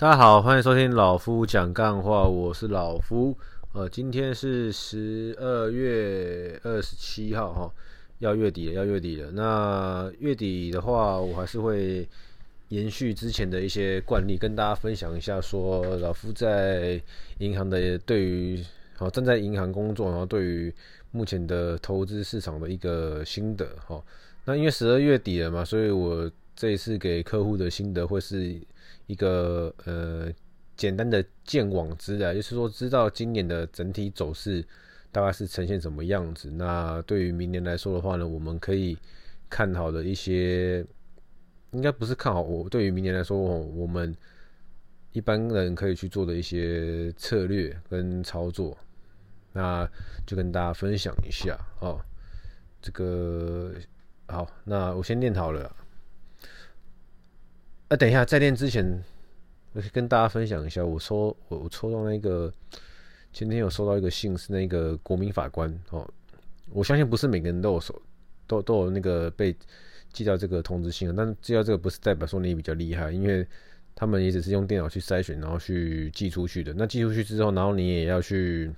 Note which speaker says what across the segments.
Speaker 1: 大家好，欢迎收听老夫讲干话，我是老夫。呃，今天是十二月二十七号，哈，要月底了，要月底了。那月底的话，我还是会延续之前的一些惯例，跟大家分享一下，说老夫在银行的对于，好，正在银行工作，然后对于目前的投资市场的一个心得，哈。那因为十二月底了嘛，所以我这一次给客户的心得会是。一个呃简单的见网知啊，就是说知道今年的整体走势大概是呈现什么样子。那对于明年来说的话呢，我们可以看好的一些，应该不是看好我。对于明年来说，我们一般人可以去做的一些策略跟操作，那就跟大家分享一下哦。这个好，那我先念好了。啊，等一下，在练之前，我跟大家分享一下，我抽我我抽到那个，今天有收到一个信，是那个国民法官哦。我相信不是每个人都有收，都都有那个被寄到这个通知信，但是寄到这个不是代表说你比较厉害，因为他们也只是用电脑去筛选，然后去寄出去的。那寄出去之后，然后你也要去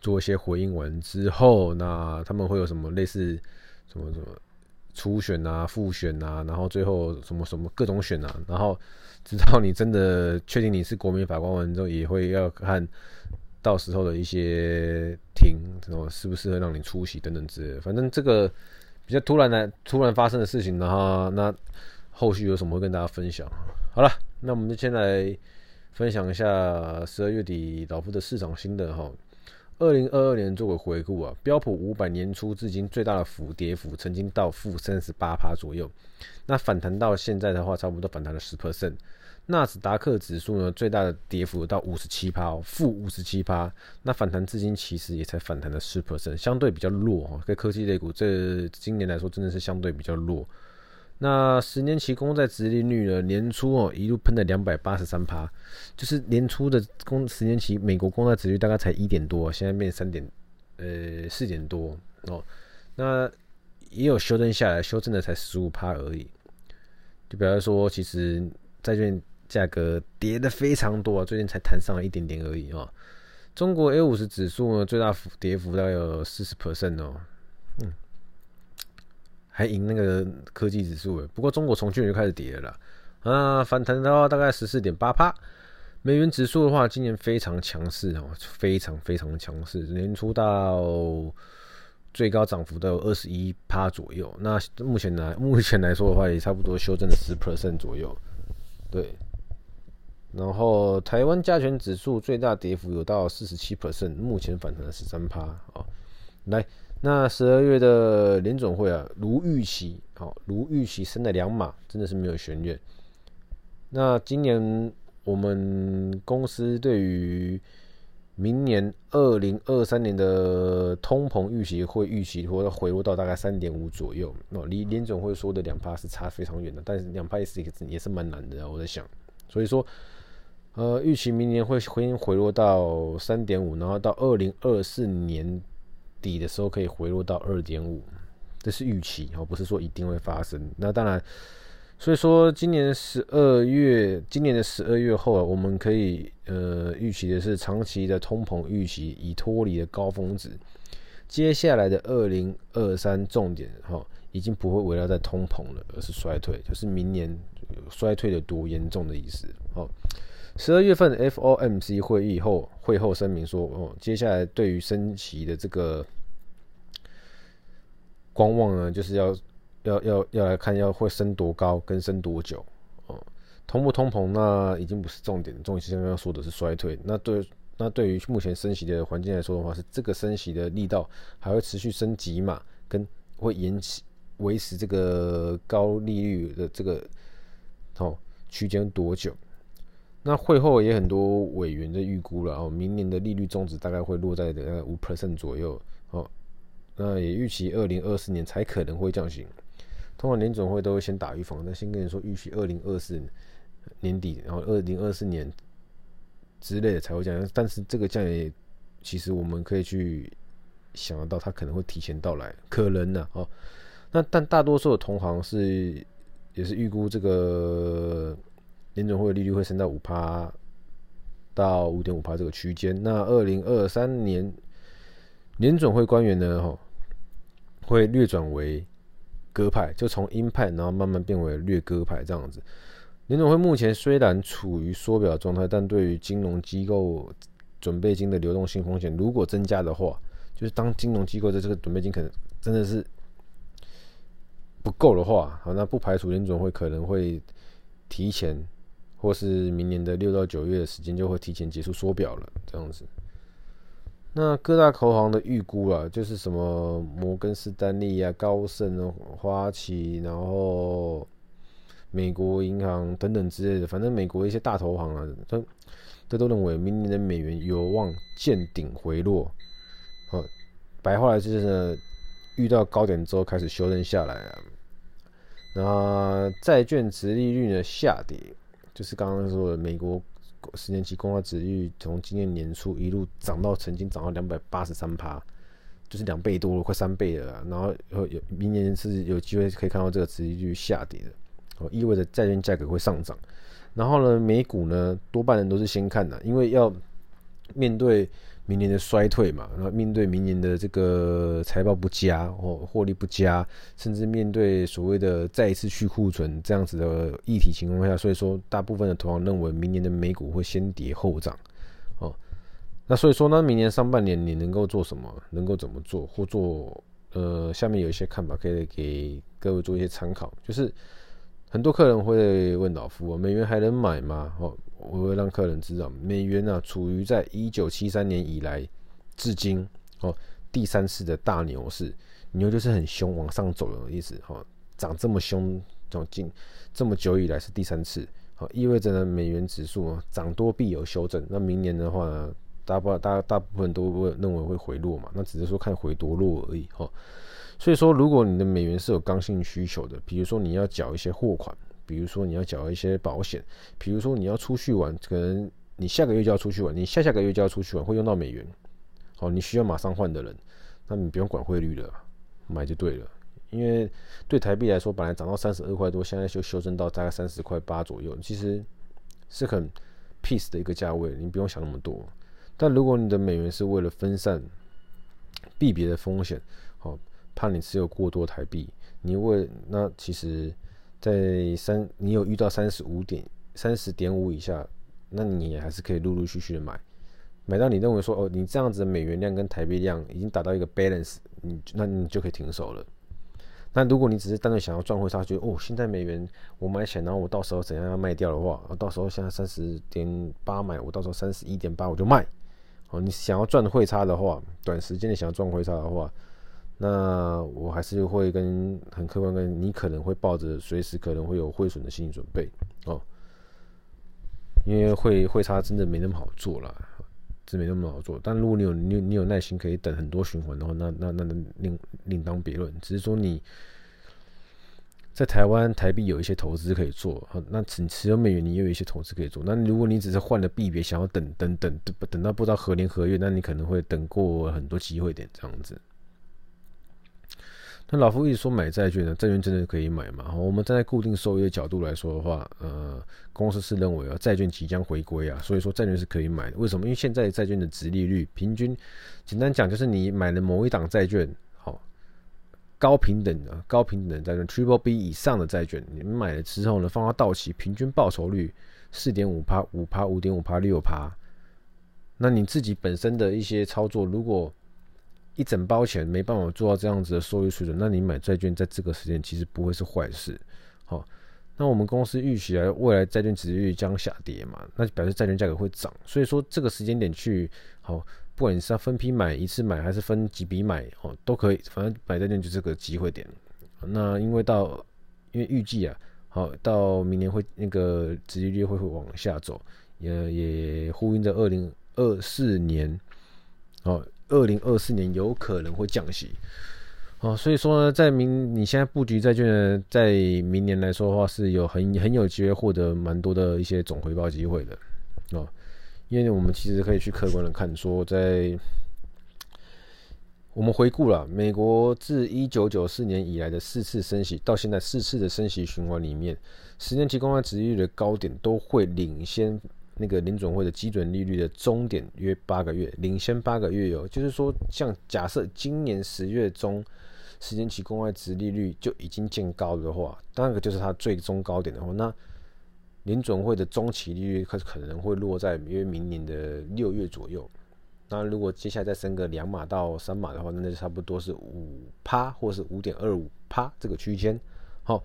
Speaker 1: 做一些回应完之后，那他们会有什么类似什么什么？初选啊，复选啊，然后最后什么什么各种选啊，然后直到你真的确定你是国民法官完之后，也会要看到时候的一些庭，然后适不适合让你出席等等之类。反正这个比较突然的、突然发生的事情，然后那后续有什么会跟大家分享。好了，那我们就先来分享一下十二月底老夫的市场心得哈。二零二二年做个回顾啊，标普五百年初至今最大的幅跌幅曾经到负三十八趴左右，那反弹到现在的话，差不多反弹了十 percent。纳斯达克指数呢，最大的跌幅有到五十七趴，负五十七趴，那反弹至今其实也才反弹了十 percent，相对比较弱哈。跟科技类股这今年来说，真的是相对比较弱。那十年期公债殖利率呢？年初哦一路喷了两百八十三趴，就是年初的公十年期美国公债殖率大概才一点多，现在变三点呃四点多哦。那也有修正下来，修正的才十五趴而已。就比方说，其实债券价格跌的非常多啊，最近才弹上了一点点而已哦。中国 A 五十指数呢，最大幅跌幅大概有四十 percent 哦，嗯。还赢那个科技指数诶，不过中国从去年就开始跌了啦，啊，反弹到大概十四点八趴。美元指数的话，今年非常强势哦，非常非常强势，年初到最高涨幅都有二十一趴左右。那目前来 目前来说的话，也差不多修正了十 percent 左右。对，然后台湾加权指数最大跌幅有到四十七 percent，目前反弹了十三趴啊，来。那十二月的联总会啊，如预期，好，如预期升了两码，真的是没有悬念。那今年我们公司对于明年二零二三年的通膨预期会预期或者回落到大概三点五左右，哦，离联总会说的两趴是差非常远的，但是两趴也是也是蛮难的，我在想，所以说，呃，预期明年会回回落到三点五，然后到二零二四年。底的时候可以回落到二点五，这是预期哦，不是说一定会发生。那当然，所以说今年十二月，今年的十二月后啊，我们可以呃预期的是长期的通膨预期已脱离了高峰值，接下来的二零二三重点哈，已经不会围绕在通膨了，而是衰退，就是明年衰退的多严重的意思哦。十二月份 FOMC 会议后，会后声明说，哦，接下来对于升息的这个观望呢，就是要要要要来看要会升多高，跟升多久，哦，通不通膨那已经不是重点，重点是现在要说的是衰退。那对那对于目前升息的环境来说的话，是这个升息的力道还会持续升级嘛？跟会延期维持这个高利率的这个哦区间多久？那会后也很多委员在预估了哦，明年的利率中值大概会落在大概五 percent 左右哦。那也预期二零二四年才可能会降息。通常联准会都会先打预防，那先跟你说预期二零二四年底，然后二零二四年之类的才会降。但是这个降也其实我们可以去想得到，它可能会提前到来，可能呢哦。那但大多数的同行是也是预估这个。联准会的利率会升到五趴到五点五趴这个区间。那二零二三年联准会官员呢，哈，会略转为鸽派，就从鹰派，然后慢慢变为略鸽派这样子。联准会目前虽然处于缩表状态，但对于金融机构准备金的流动性风险如果增加的话，就是当金融机构的这个准备金可能真的是不够的话，好，那不排除联准会可能会提前，或是明年的六到九月的时间就会提前结束缩表了，这样子。那各大投行的预估啊，就是什么摩根士丹利啊、高盛、花旗，然后美国银行等等之类的，反正美国一些大投行啊，都都都认为明年的美元有望见顶回落。哦，白话来就是呢，遇到高点之后开始修正下来啊。那债券殖利率呢下跌，就是刚刚说的美国十年期公债殖率从今年年初一路涨到曾经涨到两百八十三趴，就是两倍多了，快三倍了。然后有明年是有机会可以看到这个殖率下跌的，哦，意味着债券价格会上涨。然后呢，美股呢多半人都是先看的，因为要面对。明年的衰退嘛，然后面对明年的这个财报不佳或获利不佳，甚至面对所谓的再一次去库存这样子的议题情况下，所以说大部分的投行认为明年的美股会先跌后涨，哦，那所以说呢，明年上半年你能够做什么，能够怎么做，或做呃，下面有一些看法可以给各位做一些参考，就是很多客人会问老夫，美元还能买吗？哦。我会让客人知道，美元、啊、处于在一九七三年以来至今哦第三次的大牛市，牛就是很凶往上走的意思哦，涨这么凶，从近这么久以来是第三次，好意味着呢美元指数啊涨多必有修正，那明年的话呢，大部大大部分都会认为会回落嘛，那只是说看回多落而已哈，所以说如果你的美元是有刚性需求的，比如说你要缴一些货款。比如说你要缴一些保险，比如说你要出去玩，可能你下个月就要出去玩，你下下个月就要出去玩，会用到美元，好，你需要马上换的人，那你不用管汇率了，买就对了。因为对台币来说，本来涨到三十二块多，现在就修正到大概三十块八左右，其实是很 peace 的一个价位，你不用想那么多。但如果你的美元是为了分散币别的风险，好，怕你持有过多台币，你为那其实。在三，你有遇到三十五点三十点五以下，那你还是可以陆陆续续的买，买到你认为说哦，你这样子的美元量跟台币量已经达到一个 balance，你那你就可以停手了。那如果你只是单纯想要赚汇差，觉得哦，现在美元我买起来，然后我到时候怎样要卖掉的话，到时候现在三十点八买，我到时候三十一点八我就卖。哦，你想要赚汇差的话，短时间内想要赚汇差的话。那我还是会跟很客观跟你可能会抱着随时可能会有汇损的心理准备哦，因为汇汇差真的没那么好做了，真没那么好做。但如果你有你你有耐心可以等很多循环的话，那那那那另另当别论。只是说你在台湾台币有一些投资可以做，那持持有美元你也有一些投资可以做。那如果你只是换了币别，想要等等等等等到不知道何年何月，那你可能会等过很多机会点这样子。那老夫一直说买债券呢，债券真的可以买吗？我们站在固定收益的角度来说的话，呃，公司是认为啊，债券即将回归啊，所以说债券是可以买的。为什么？因为现在债券的殖利率平均，简单讲就是你买了某一档债券，好，高平等的高平等债券 Triple B 以上的债券，你们买了之后呢，放到到期，平均报酬率四点五趴、五趴、五点五趴、六趴。那你自己本身的一些操作，如果一整包钱没办法做到这样子的收益水准，那你买债券在这个时间其实不会是坏事。好，那我们公司预期啊未来债券殖利率将下跌嘛，那就表示债券价格会涨。所以说这个时间点去好，不管你是要分批买、一次买还是分几笔买哦，都可以。反正买债券就这个机会点。那因为到因为预计啊，好到明年会那个殖利率会会往下走，也也呼应着二零二四年哦。二零二四年有可能会降息，哦，所以说呢，在明你现在布局债券呢，在明年来说的话，是有很很有机会获得蛮多的一些总回报机会的，哦，因为我们其实可以去客观的看，说在我们回顾了美国自一九九四年以来的四次升息，到现在四次的升息循环里面，十年期公债殖利率的高点都会领先那个联准会的基准利率的终点约八个月，领先八个月哟。就是说，像假设今年十月中十年期公债殖利率就已经见高的话，那个就是它最终高点的话，那联准会的中期利率可可能会落在约明年的六月左右。那如果接下来再升个两码到三码的话，那就差不多是五趴或是五点二五趴这个区间。好，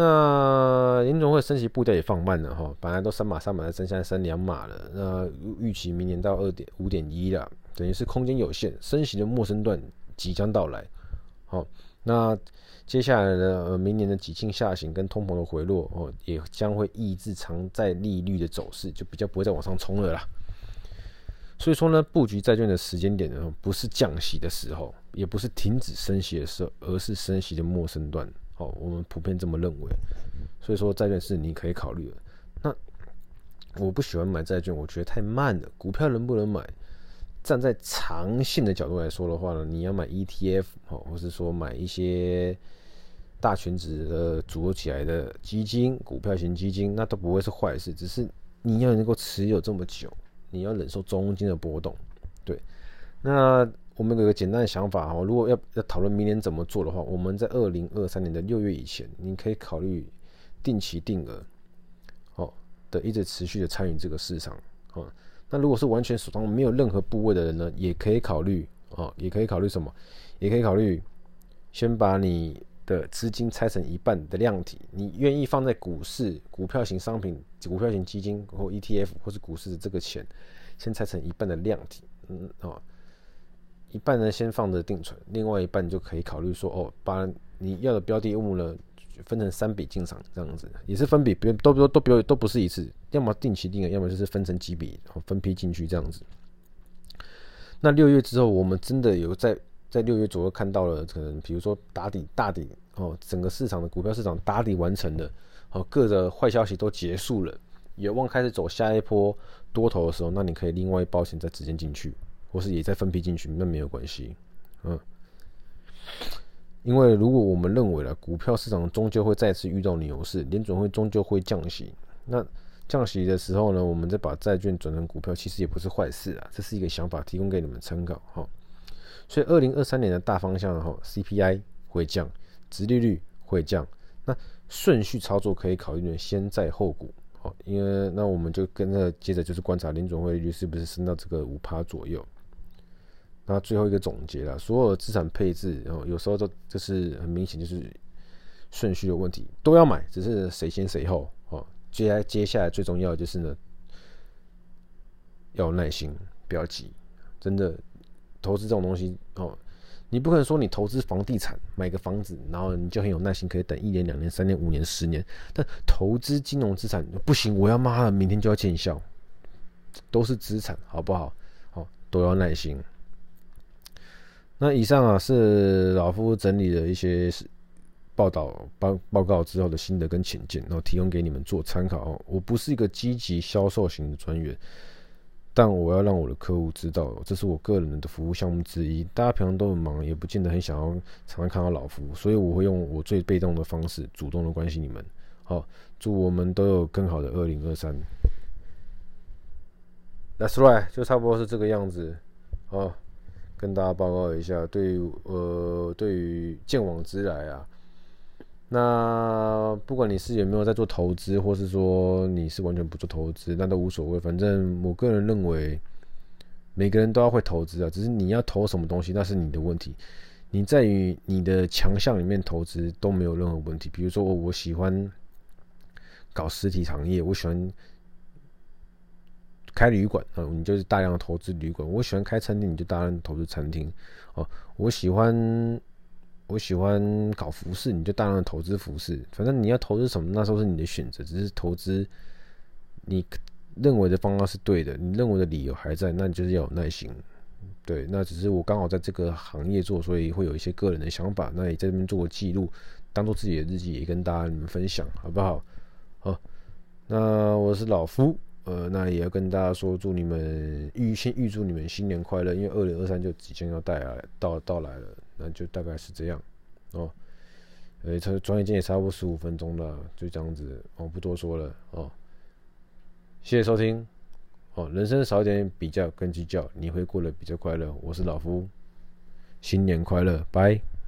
Speaker 1: 那银总会升息步调也放慢了哈，本来都三码三码的升，现在升两码了。那预期明年到二点五点一了，等于是空间有限，升息的末升段即将到来。好，那接下来的明年的几庆下行跟通膨的回落哦，也将会抑制长债利率的走势，就比较不会再往上冲了啦。所以说呢，布局债券的时间点呢，不是降息的时候，也不是停止升息的时候，而是升息的末升段。哦，我们普遍这么认为。所以说，债券是你可以考虑的。那我不喜欢买债券，我觉得太慢了。股票能不能买？站在长线的角度来说的话呢，你要买 ETF 哦，或是说买一些大权值的组合起来的基金、股票型基金，那都不会是坏事。只是你要能够持有这么久。你要忍受中间的波动，对。那我们有个简单的想法哈，如果要要讨论明年怎么做的话，我们在二零二三年的六月以前，你可以考虑定期定额，哦的一直持续的参与这个市场，哦。那如果是完全手上没有任何部位的人呢，也可以考虑，哦，也可以考虑什么？也可以考虑先把你的资金拆成一半的量体，你愿意放在股市、股票型商品、股票型基金或 ETF 或是股市的这个钱，先拆成一半的量体，嗯哦，一半呢先放着定存，另外一半就可以考虑说哦，把你要的标的物呢分成三笔进场，这样子也是分笔，别都都都不都不是一次，要么定期定额，要么就是分成几笔，然后分批进去这样子。那六月之后，我们真的有在。在六月左右看到了，可能比如说打底大底哦，整个市场的股票市场打底完成了，哦，各的坏消息都结束了，有望开始走下一波多头的时候，那你可以另外一包钱再直接进去，或是也在分批进去，那没有关系，嗯，因为如果我们认为了股票市场终究会再次遇到牛市，联准会终究会降息，那降息的时候呢，我们再把债券转成股票，其实也不是坏事啊，这是一个想法，提供给你们参考哈。所以，二零二三年的大方向哈，CPI 会降，殖利率会降。那顺序操作可以考虑的先债后股，好，因为那我们就跟着接着就是观察联准会率是不是升到这个五趴左右。那最后一个总结了，所有资产配置，然后有时候都就是很明显就是顺序的问题，都要买，只是谁先谁后。哦，接下接下来最重要的就是呢，要耐心，不要急，真的。投资这种东西哦，你不可能说你投资房地产买个房子，然后你就很有耐心，可以等一年、两年、三年、五年、十年。但投资金融资产不行，我要妈的明天就要见效，都是资产，好不好？好，都要耐心。那以上啊是老夫整理的一些报道报报告之后的心得跟浅见，然后提供给你们做参考。我不是一个积极销售型的专员。但我要让我的客户知道，这是我个人的服务项目之一。大家平常都很忙，也不见得很想要常常看到老夫，所以我会用我最被动的方式，主动的关心你们。好，祝我们都有更好的二零二三。That's right，就差不多是这个样子。好，跟大家报告一下，对于呃，对于见往知来啊。那不管你是有没有在做投资，或是说你是完全不做投资，那都无所谓。反正我个人认为，每个人都要会投资啊，只是你要投什么东西，那是你的问题。你在于你的强项里面投资都没有任何问题。比如说，我喜欢搞实体行业，我喜欢开旅馆啊，你就是大量的投资旅馆；我喜欢开餐厅，你就大量投资餐厅。哦，我喜欢。我喜欢搞服饰，你就大量的投资服饰。反正你要投资什么，那时候是你的选择，只是投资你认为的方法是对的，你认为的理由还在，那你就是要有耐心。对，那只是我刚好在这个行业做，所以会有一些个人的想法，那也在这边做个记录，当做自己的日记，也跟大家们分享，好不好？好，那我是老夫，呃，那也要跟大家说，祝你们预先预祝你们新年快乐，因为二零二三就即将要带来到到来了，那就大概是这样哦。呃，这转眼间也差不多十五分钟了，就这样子，我、不多说了哦。谢谢收听哦，人生少点比较跟计较，你会过得比较快乐。我是老夫，新年快乐，拜。